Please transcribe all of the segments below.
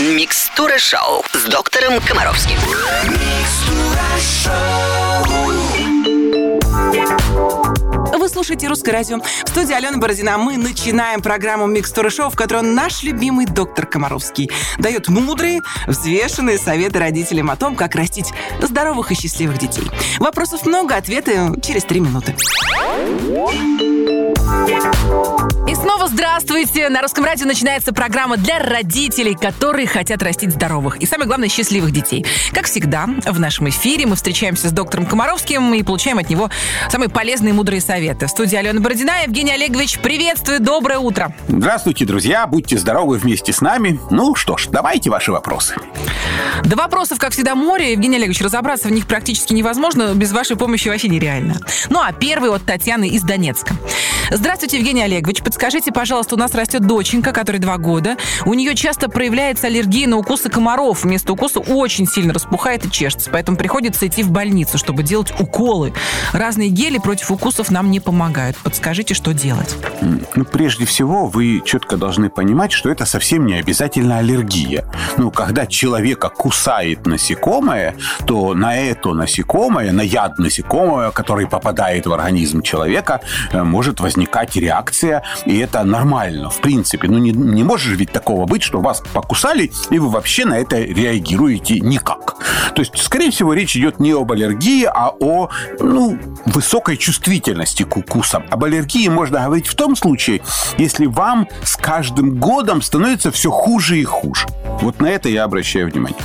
Микстура шоу с доктором Комаровским. Вы слушаете «Русское радио». В студии Алена Бородина. Мы начинаем программу «Микстура шоу», в которой наш любимый доктор Комаровский дает мудрые, взвешенные советы родителям о том, как растить здоровых и счастливых детей. Вопросов много, ответы через три минуты. И снова здравствуйте! На Русском радио начинается программа для родителей, которые хотят растить здоровых и, самое главное, счастливых детей. Как всегда, в нашем эфире мы встречаемся с доктором Комаровским и получаем от него самые полезные и мудрые советы. В студии Алена Бородина, Евгений Олегович, приветствую, доброе утро! Здравствуйте, друзья, будьте здоровы вместе с нами. Ну что ж, давайте ваши вопросы. До вопросов, как всегда, море. Евгений Олегович, разобраться в них практически невозможно, без вашей помощи вообще нереально. Ну а первый от Татьяны из Донецка. Здравствуйте, Евгений Олегович. Подскажите, пожалуйста, у нас растет доченька, которой два года. У нее часто проявляется аллергия на укусы комаров. Вместо укуса очень сильно распухает и чешется, поэтому приходится идти в больницу, чтобы делать уколы. Разные гели против укусов нам не помогают. Подскажите, что делать? Ну, прежде всего, вы четко должны понимать, что это совсем не обязательно аллергия. Ну, когда человека кусает насекомое, то на это насекомое, на яд насекомого, который попадает в организм человека, э, может возникать реакция, и это нормально, в принципе. Ну, не, не может ведь такого быть, что вас покусали, и вы вообще на это реагируете никак. То есть, скорее всего, речь идет не об аллергии, а о ну, высокой чувствительности к укусам. Об аллергии можно говорить в том случае, если вам с каждым годом становится все хуже и хуже. Вот на это я обращаю внимание.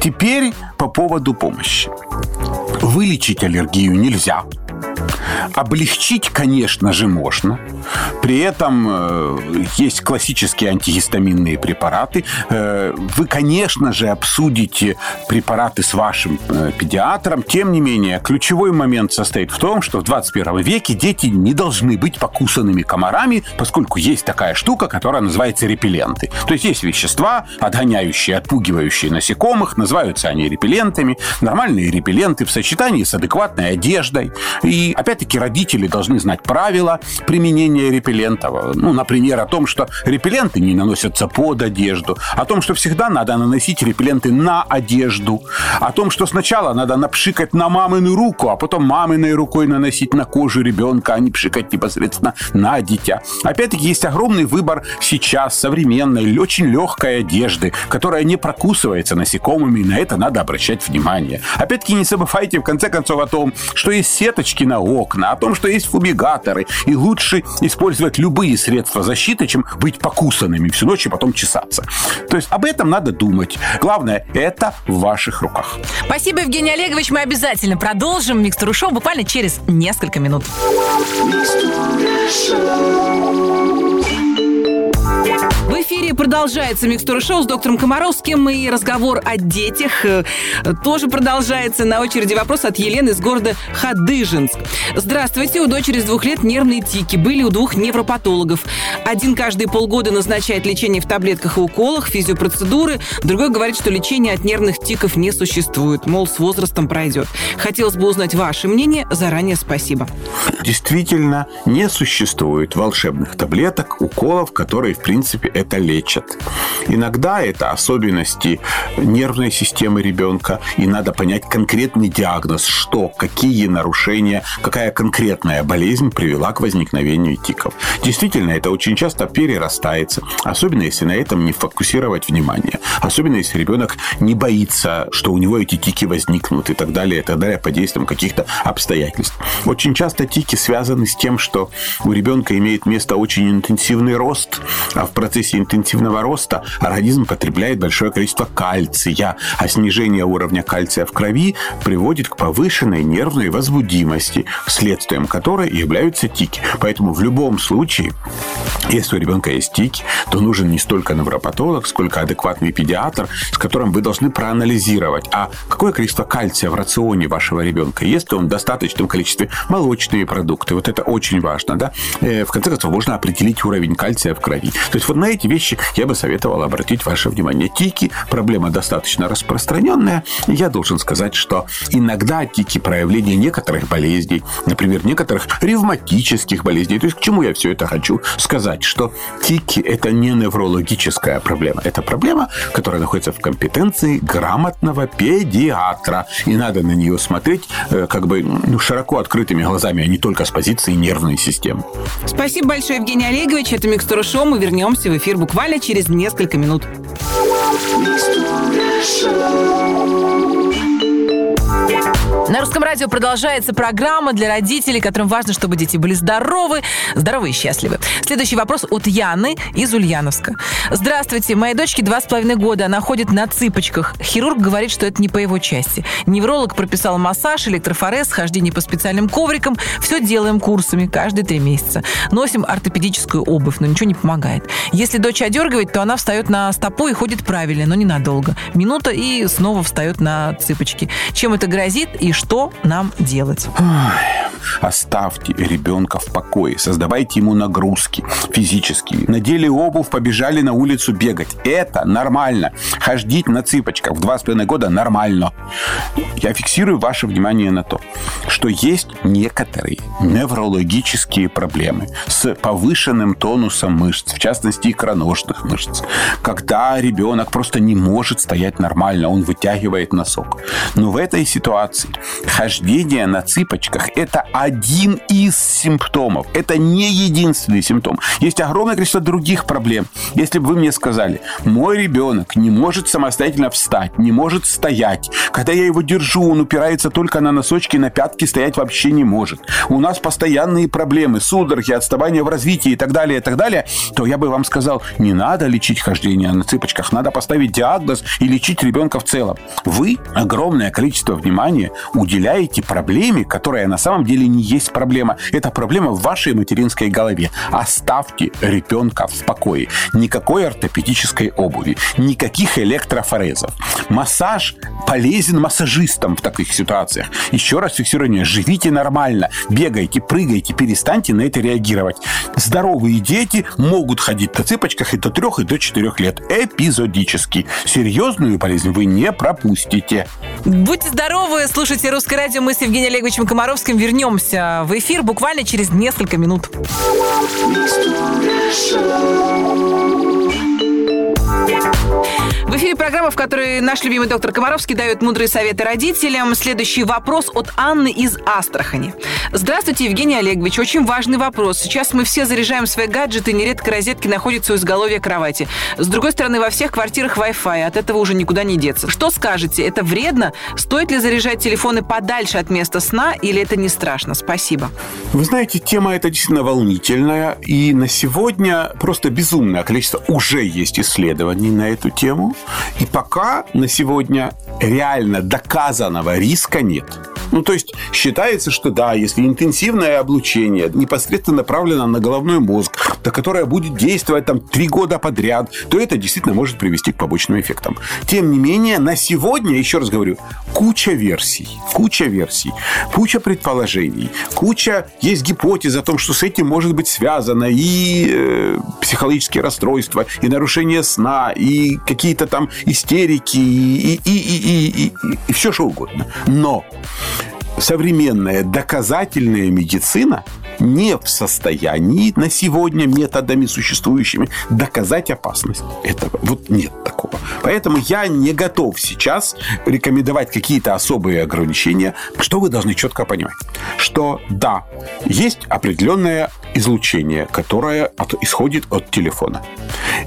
Теперь по поводу помощи. Вылечить аллергию нельзя. Облегчить, конечно же, можно. При этом э, есть классические антигистаминные препараты. Э, вы, конечно же, обсудите препараты с вашим э, педиатром. Тем не менее, ключевой момент состоит в том, что в 21 веке дети не должны быть покусанными комарами, поскольку есть такая штука, которая называется репелленты. То есть есть вещества, отгоняющие, отпугивающие насекомых, называются они репеллентами. Нормальные репелленты в сочетании с адекватной одеждой. И опять-таки родители должны знать правила применения репеллентов. Ну, например, о том, что репелленты не наносятся под одежду, о том, что всегда надо наносить репелленты на одежду, о том, что сначала надо напшикать на мамину руку, а потом маминой рукой наносить на кожу ребенка, а не пшикать непосредственно на дитя. Опять-таки есть огромный выбор сейчас современной, очень легкой одежды, которая не прокусывается насекомыми, и на это надо обращать внимание. Опять-таки не забывайте, в конце концов, о том, что есть сеточки на окна, о том, что есть фумигаторы, и лучше использовать любые средства защиты, чем быть покусанными всю ночь и потом чесаться. То есть об этом надо думать. Главное, это в ваших руках. Спасибо, Евгений Олегович. Мы обязательно продолжим Микстуру шоу буквально через несколько минут. В эфире продолжается Микстура шоу с доктором Комаровским и разговор о детях э, тоже продолжается. На очереди вопрос от Елены из города Хадыжинск. Здравствуйте, у дочери с двух лет нервные тики. Были у двух невропатологов. Один каждые полгода назначает лечение в таблетках и уколах, физиопроцедуры. Другой говорит, что лечения от нервных тиков не существует. Мол, с возрастом пройдет. Хотелось бы узнать ваше мнение. Заранее спасибо. Действительно, не существует волшебных таблеток, уколов, которые, в принципе, это лечат. Иногда это особенности нервной системы ребенка, и надо понять конкретный диагноз, что, какие нарушения, какая конкретная болезнь привела к возникновению тиков. Действительно, это очень часто перерастается, особенно если на этом не фокусировать внимание, особенно если ребенок не боится, что у него эти тики возникнут и так далее, и так далее, по действиям каких-то обстоятельств. Очень часто тики связаны с тем, что у ребенка имеет место очень интенсивный рост, а в процессе интенсивного роста организм потребляет большое количество кальция, а снижение уровня кальция в крови приводит к повышенной нервной возбудимости, следствием которой являются тики. Поэтому в любом случае, если у ребенка есть тики, то нужен не столько невропатолог, сколько адекватный педиатр, с которым вы должны проанализировать, а какое количество кальция в рационе вашего ребенка, есть ли он в достаточном количестве молочные продукты, вот это очень важно, да, э, в конце концов, можно определить уровень кальция в крови. То есть вот на эти вещи я бы советовал обратить ваше внимание. Тики – проблема достаточно распространенная. Я должен сказать, что иногда тики – проявление некоторых болезней, например, некоторых ревматических болезней. То есть к чему я все это хочу сказать? Что тики – это не неврологическая проблема. Это проблема, которая находится в компетенции грамотного педиатра. И надо на нее смотреть э, как бы ну, широко открытыми глазами, а не только с позиции нервной системы. Спасибо большое, Евгений Олегович. Это «Микстура шоу». Мы вернемся в эфир буквально через несколько минут. На русском радио продолжается программа для родителей, которым важно, чтобы дети были здоровы, здоровы и счастливы. Следующий вопрос от Яны из Ульяновска. Здравствуйте, моей дочке два с половиной года, она ходит на цыпочках. Хирург говорит, что это не по его части. Невролог прописал массаж, электрофорез, хождение по специальным коврикам. Все делаем курсами каждые три месяца. Носим ортопедическую обувь, но ничего не помогает. Если дочь одергивает, то она встает на стопу и ходит правильно, но ненадолго. Минута и снова встает на цыпочки. Чем это грозит и что нам делать? Оставьте ребенка в покое, создавайте ему нагрузки физические. Надели обувь, побежали на улицу бегать. Это нормально. Ходить на цыпочках в два с половиной года нормально. Я фиксирую ваше внимание на то, что есть некоторые неврологические проблемы с повышенным тонусом мышц, в частности икроножных мышц, когда ребенок просто не может стоять нормально, он вытягивает носок. Но в этой ситуации хождение на цыпочках – это один из симптомов. Это не единственный симптом. Есть огромное количество других проблем. Если бы вы мне сказали, мой ребенок не может самостоятельно встать, не может стоять. Когда я его держу, он упирается только на носочки, на пятки стоять вообще не может. У нас постоянные проблемы, судороги, отставание в развитии и так далее, и так далее, то я бы вам сказал, не надо лечить хождение на цыпочках, надо поставить диагноз и лечить ребенка в целом. Вы огромное количество внимания уделяете проблеме, которая на самом деле не есть проблема. Это проблема в вашей материнской голове. Оставьте ребенка в покое. Никакой ортопедической обуви, никаких электрофорезов. Массаж полезен массажистам в таких ситуациях. Еще раз фиксирование. Живите нормально. Бегайте, прыгайте, перестаньте на это реагировать. Здоровые дети могут ходить на цыпочках и до трех, и до четырех лет. Эпизодически. Серьезную болезнь вы не пропустите. Будьте здоровы, слушайте «Русское радио». Мы с Евгением Олеговичем Комаровским вернемся в эфир буквально через несколько минут. В эфире программа, в которой наш любимый доктор Комаровский дает мудрые советы родителям. Следующий вопрос от Анны из Астрахани. Здравствуйте, Евгений Олегович. Очень важный вопрос. Сейчас мы все заряжаем свои гаджеты, нередко розетки находятся у изголовья кровати. С другой стороны, во всех квартирах Wi-Fi. От этого уже никуда не деться. Что скажете? Это вредно? Стоит ли заряжать телефоны подальше от места сна или это не страшно? Спасибо. Вы знаете, тема эта действительно волнительная. И на сегодня просто безумное количество уже есть исследований на эту тему. И пока на сегодня реально доказанного риска нет. Ну, то есть считается, что да, если интенсивное облучение непосредственно направлено на головной мозг, то которое будет действовать там три года подряд, то это действительно может привести к побочным эффектам. Тем не менее, на сегодня, еще раз говорю, куча версий, куча версий, куча предположений, куча есть гипотез о том, что с этим может быть связано и э, психологические расстройства, и нарушение сна, и какие-то там истерики, и, и, и, и, и, и, и все что угодно. Но современная доказательная медицина не в состоянии на сегодня методами существующими доказать опасность этого. Вот нет такого. Поэтому я не готов сейчас рекомендовать какие-то особые ограничения. Что вы должны четко понимать? Что да, есть определенное излучение, которое от, исходит от телефона.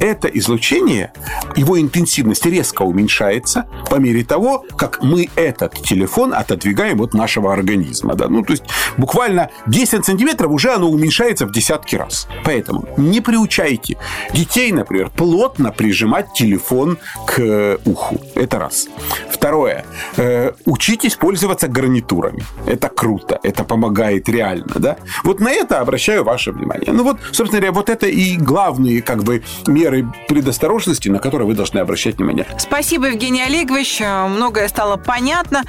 Это излучение, его интенсивность резко уменьшается по мере того, как мы этот телефон отодвигаем от нашего организма. Да? Ну, то есть буквально 10 сантиметров уже оно уменьшается в десятки раз. Поэтому не приучайте детей, например, плотно прижимать телефон к э, уху. Это раз. Второе. Э, учитесь пользоваться гарнитурами. Это круто. Это помогает реально. Да? Вот на это обращаю ваше ваше внимание. Ну вот, собственно говоря, вот это и главные как бы меры предосторожности, на которые вы должны обращать внимание. Спасибо, Евгений Олегович. Многое стало понятно.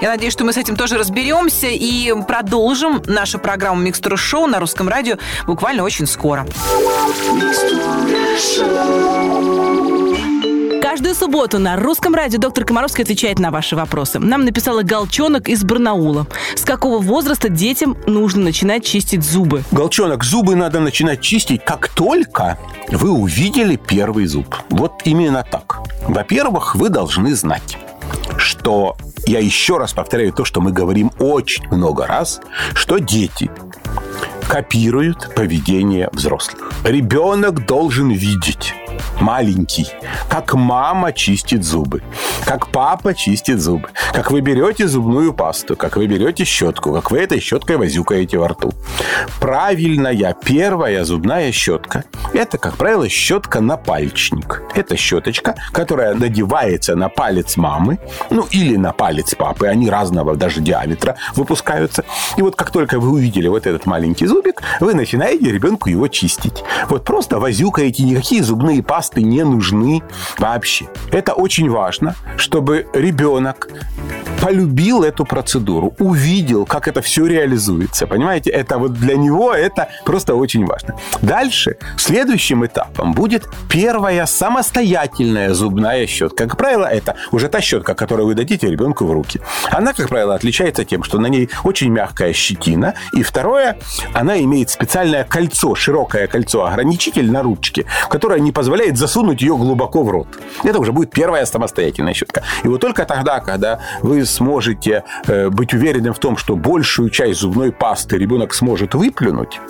Я надеюсь, что мы с этим тоже разберемся и продолжим нашу программу «Микстура шоу» на русском радио буквально очень скоро. Каждую субботу на русском радио доктор Комаровский отвечает на ваши вопросы. Нам написала Галчонок из Барнаула. С какого возраста детям нужно начинать чистить зубы? Галчонок, зубы надо начинать чистить, как только вы увидели первый зуб. Вот именно так. Во-первых, вы должны знать, что я еще раз повторяю то, что мы говорим очень много раз, что дети копируют поведение взрослых. Ребенок должен видеть маленький, как мама чистит зубы, как папа чистит зубы, как вы берете зубную пасту, как вы берете щетку, как вы этой щеткой возюкаете во рту. Правильная первая зубная щетка – это, как правило, щетка на пальчник. Это щеточка, которая надевается на палец мамы, ну или на палец папы, они разного даже диаметра выпускаются. И вот как только вы увидели вот этот маленький зубик, вы начинаете ребенку его чистить. Вот просто возюкаете, никакие зубные пасты не нужны вообще. Это очень важно, чтобы ребенок полюбил эту процедуру, увидел, как это все реализуется. Понимаете, это вот для него это просто очень важно. Дальше, следующим этапом будет первая самостоятельная зубная щетка. Как правило, это уже та щетка, которую вы дадите ребенку в руки. Она, как правило, отличается тем, что на ней очень мягкая щетина. И второе, она имеет специальное кольцо, широкое кольцо, ограничитель на ручке, которое не позволяет засунуть ее глубоко в рот. Это уже будет первая самостоятельная щетка. И вот только тогда, когда вы сможете э, быть уверенным в том, что большую часть зубной пасты ребенок сможет выплюнуть,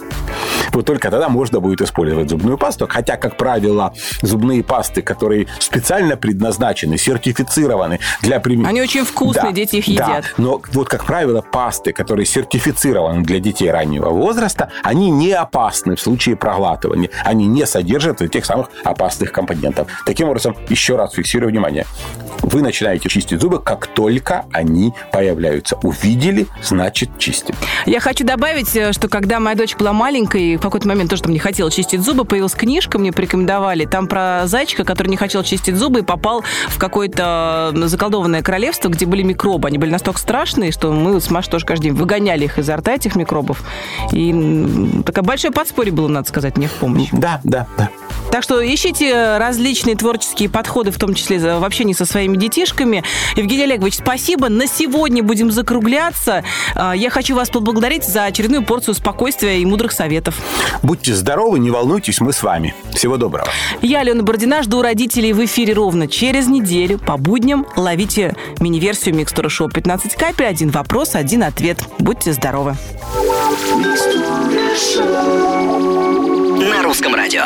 вот только тогда можно будет использовать зубную пасту. Хотя, как правило, зубные пасты, которые специально предназначены, сертифицированы для применения... Они очень вкусные, да, дети их едят. Да, но вот, как правило, пасты, которые сертифицированы для детей раннего возраста, они не опасны в случае проглатывания. Они не содержат этих самых опасных компонентов. Таким образом, еще раз фиксирую внимание. Вы начинаете чистить зубы, как только они появляются. Увидели, значит чистим. Я хочу добавить, э, что когда моя дочь была маленькой, в какой-то момент тоже там не хотела чистить зубы, появилась книжка, мне порекомендовали, там про зайчика, который не хотел чистить зубы и попал в какое-то заколдованное королевство, где были микробы. Они были настолько страшные, что мы с Машей тоже каждый день выгоняли их изо рта, этих микробов. И такое большое подспорье было, надо сказать, мне в помощь. Да, да, да. Так что ищите различные творческие подходы, в том числе в общении со своими детишками. Евгений Олегович, спасибо. На сегодня будем закругляться. А, я хочу вас поблагодарить за очередную порцию спокойствия и мудрых советов. Будьте здоровы, не волнуйтесь, мы с вами. Всего доброго. Я, Алена Бородина, жду родителей в эфире ровно через неделю. По будням ловите мини-версию Микстура Шоу 15 капель. Один вопрос, один ответ. Будьте здоровы. На русском радио.